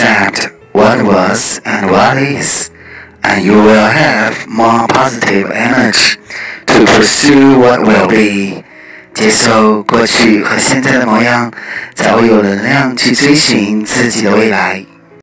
accept what was and what is, and you will have more positive energy to pursue what will be. 接受过去和现在的模样，才会有能量去追寻自己的未来。